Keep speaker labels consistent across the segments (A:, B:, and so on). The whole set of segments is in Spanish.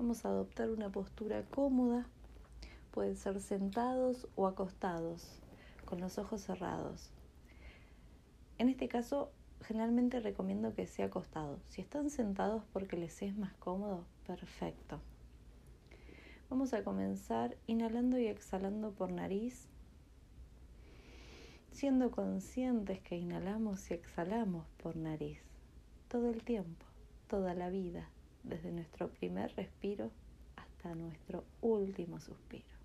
A: Vamos a adoptar una postura cómoda. Pueden ser sentados o acostados, con los ojos cerrados. En este caso, generalmente recomiendo que sea acostado. Si están sentados porque les es más cómodo, perfecto. Vamos a comenzar inhalando y exhalando por nariz, siendo conscientes que inhalamos y exhalamos por nariz todo el tiempo, toda la vida, desde nuestro primer respiro hasta nuestro último suspiro.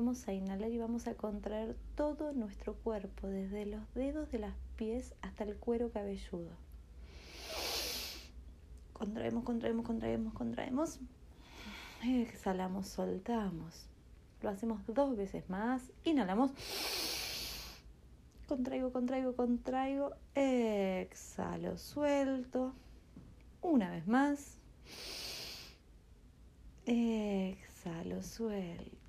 A: Vamos a inhalar y vamos a contraer todo nuestro cuerpo, desde los dedos de los pies hasta el cuero cabelludo. Contraemos, contraemos, contraemos, contraemos. Exhalamos, soltamos. Lo hacemos dos veces más. Inhalamos. Contraigo, contraigo, contraigo. Exhalo, suelto. Una vez más. Exhalo, suelto.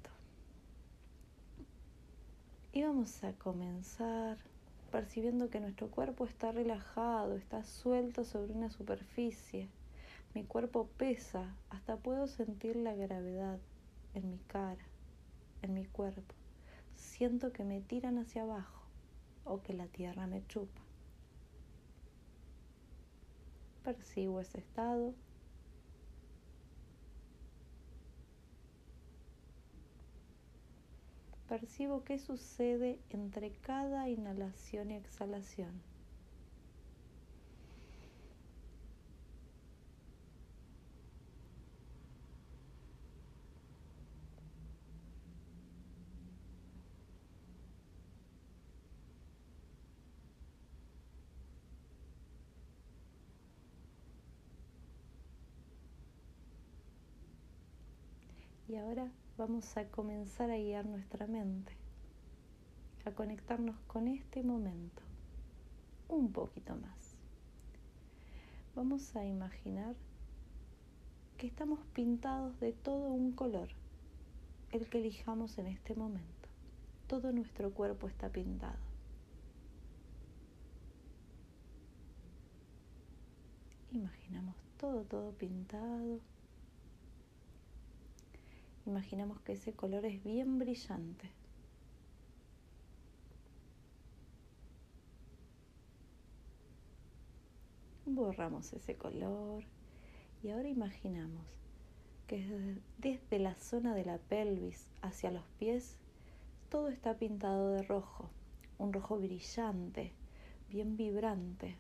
A: Y vamos a comenzar percibiendo que nuestro cuerpo está relajado, está suelto sobre una superficie. Mi cuerpo pesa, hasta puedo sentir la gravedad en mi cara, en mi cuerpo. Siento que me tiran hacia abajo o que la tierra me chupa. Percibo ese estado percibo qué sucede entre cada inhalación y exhalación. Y ahora vamos a comenzar a guiar nuestra mente, a conectarnos con este momento un poquito más. Vamos a imaginar que estamos pintados de todo un color, el que elijamos en este momento. Todo nuestro cuerpo está pintado. Imaginamos todo, todo pintado Imaginamos que ese color es bien brillante. Borramos ese color y ahora imaginamos que desde la zona de la pelvis hacia los pies todo está pintado de rojo, un rojo brillante, bien vibrante.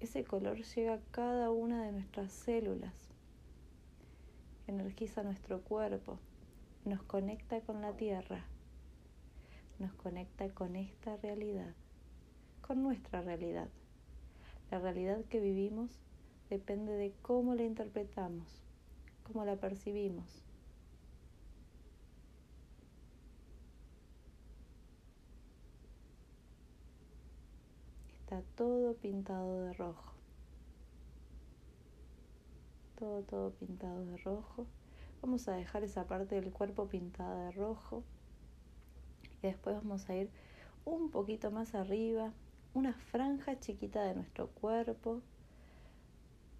A: Ese color llega a cada una de nuestras células energiza nuestro cuerpo, nos conecta con la tierra, nos conecta con esta realidad, con nuestra realidad. La realidad que vivimos depende de cómo la interpretamos, cómo la percibimos. Está todo pintado de rojo todo, pintado de rojo. Vamos a dejar esa parte del cuerpo pintada de rojo. Y después vamos a ir un poquito más arriba, una franja chiquita de nuestro cuerpo,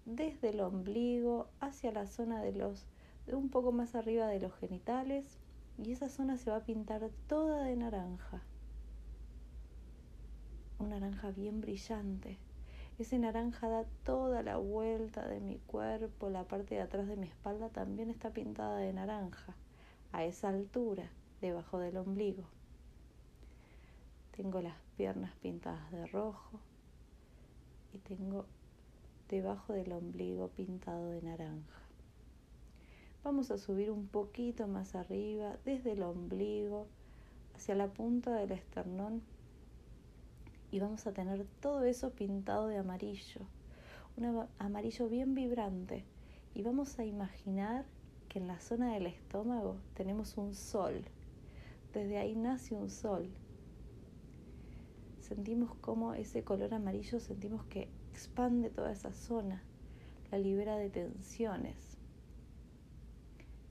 A: desde el ombligo hacia la zona de los, de un poco más arriba de los genitales. Y esa zona se va a pintar toda de naranja. Un naranja bien brillante. Ese naranja da toda la vuelta de mi cuerpo, la parte de atrás de mi espalda también está pintada de naranja, a esa altura, debajo del ombligo. Tengo las piernas pintadas de rojo y tengo debajo del ombligo pintado de naranja. Vamos a subir un poquito más arriba, desde el ombligo hacia la punta del esternón y vamos a tener todo eso pintado de amarillo, un amarillo bien vibrante y vamos a imaginar que en la zona del estómago tenemos un sol, desde ahí nace un sol sentimos como ese color amarillo, sentimos que expande toda esa zona, la libera de tensiones.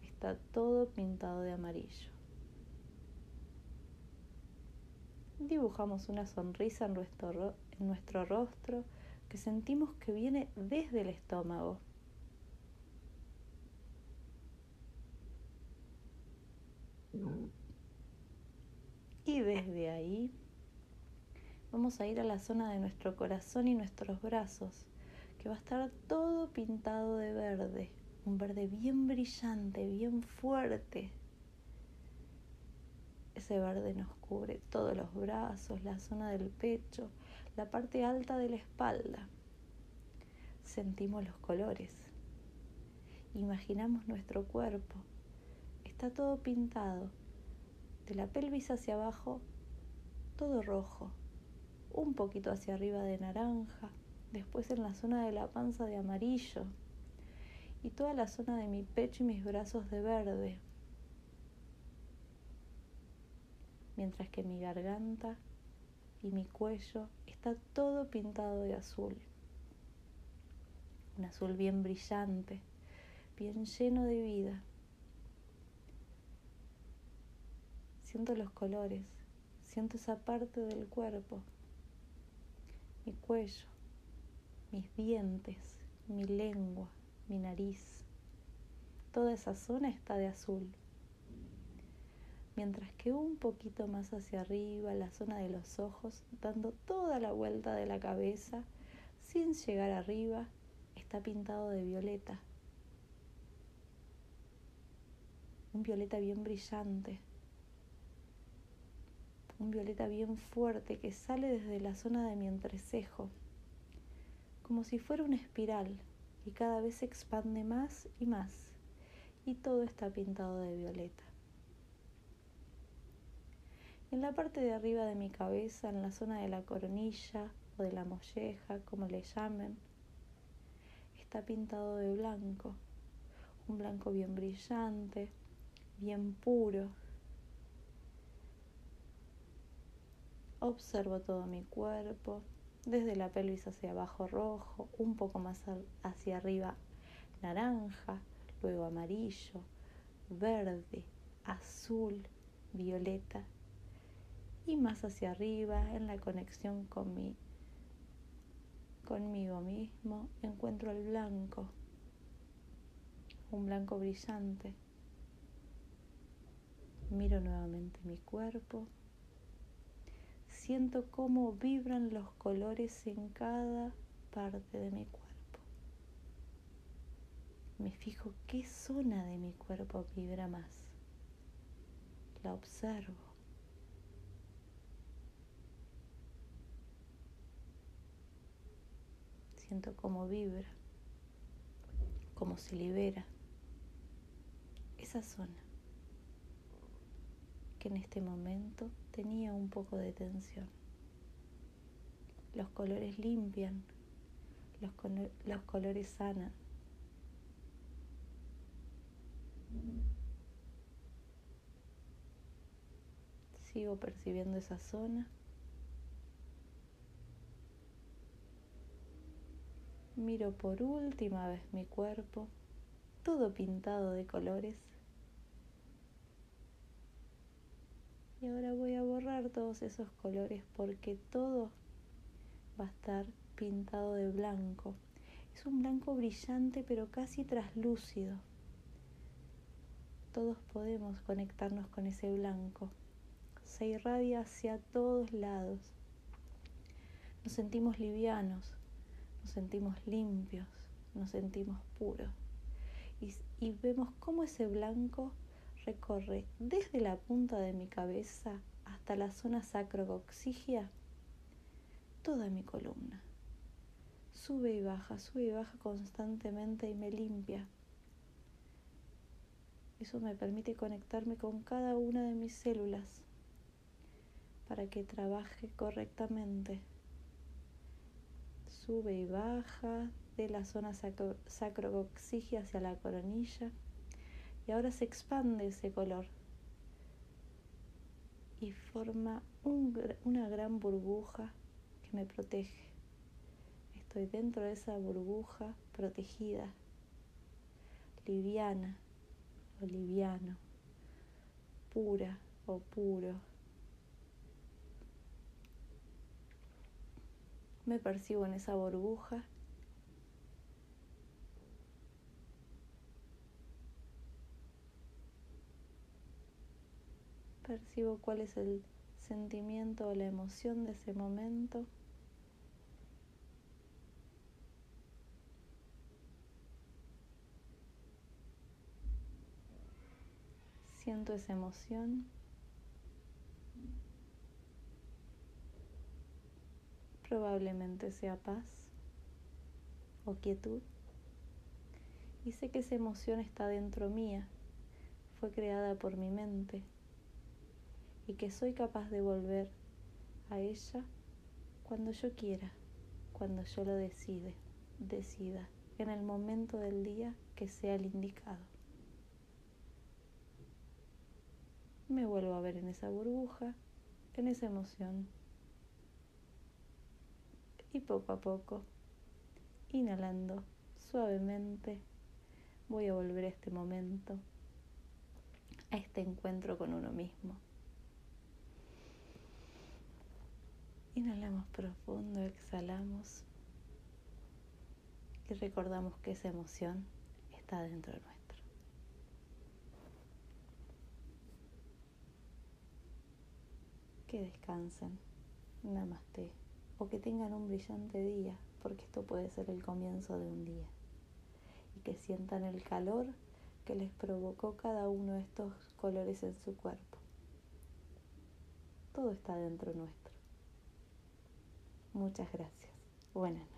A: Está todo pintado de amarillo. Dibujamos una sonrisa en nuestro, rostro que sentimos que viene desde el estómago. Y desde ahí vamos a ir a la zona de nuestro corazón y nuestros brazos, que va a estar todo pintado de verde, un verde bien brillante, bien fuerte. Ese verde nos cubre todos los brazos, la zona del pecho, la parte alta de la espalda. Sentimos los colores. Imaginamos nuestro cuerpo. Está todo pintado de la pelvis hacia abajo, todo rojo, un poquito hacia arriba de naranja, después en la zona de la panza de amarillo y toda la zona de mi pecho y mis brazos de verde, mientras que mi garganta y mi cuello está todo pintado de azul, un azul bien brillante, bien lleno de vida. Siento los colores, siento esa parte del cuerpo, mi cuello, mis dientes, mi lengua, mi nariz. Toda esa zona está de azul. Mientras que un poquito más hacia arriba, la zona de los ojos, dando toda la vuelta de la cabeza, sin llegar arriba, está pintado de violeta. Un violeta bien brillante, un violeta bien fuerte que sale desde la zona de mi entrecejo, como si fuera una espiral y cada vez se expande más y más y todo está pintado de violeta. En la parte de arriba de mi cabeza, en la zona de la coronilla o de la molleja, como le llamen, está pintado de blanco, un blanco bien brillante, bien puro, Observo todo mi cuerpo, desde la pelvis hacia abajo rojo, un poco más hacia arriba naranja, luego amarillo, verde, azul, violeta y más hacia arriba en la conexión con mi conmigo mismo encuentro el blanco, un blanco brillante. Miro nuevamente mi cuerpo siento cómo vibran los colores en cada parte de mi cuerpo. Me fijo qué zona de mi cuerpo vibra más. La observo. Siento cómo vibra, cómo se libera esa zona que en este momento tenía un poco de tensión. Los colores limpian, los, los colores sanan. Sigo percibiendo esa zona. Miro por última vez mi cuerpo, todo pintado de colores. Y ahora voy a borrar todos esos colores porque todo va a estar pintado de blanco. Es un blanco brillante pero casi traslúcido. Todos podemos conectarnos con ese blanco. Se irradia hacia todos lados. Nos sentimos livianos, nos sentimos limpios, nos sentimos puros. Y, y vemos cómo ese blanco recorre desde la punta de mi cabeza hasta la zona sacrocoxigia toda mi columna. Sube y baja, sube y baja constantemente y me limpia. Eso me permite conectarme con cada una de mis células para que trabaje correctamente. Sube y baja de la zona sacrocoxigia hacia la coronilla y ahora se expande ese color y forma una gran burbuja que me protege. Estoy dentro de esa burbuja protegida, liviana o liviano, pura o puro. Me percibo en esa burbuja Percibo cuál es el sentimiento o la emoción de ese momento. Siento esa emoción. Probablemente sea paz o quietud. Y sé que esa emoción está dentro mía. Fue creada por mi mente y que soy capaz de volver a ella cuando yo quiera, cuando yo lo decide, decida, en el momento del día que sea el indicado. Me vuelvo a ver en esa burbuja, en esa emoción. Y poco a poco, inhalando suavemente, voy a volver a este momento, a este encuentro con uno mismo. Inhalamos profundo, exhalamos y recordamos que esa emoción está dentro nuestro. Que descansen, namaste, o que tengan un brillante día, porque esto puede ser el comienzo de un día. Y que sientan el calor que les provocó cada uno de estos colores en su cuerpo. Todo está dentro nuestro. Muchas gracias. Buenas.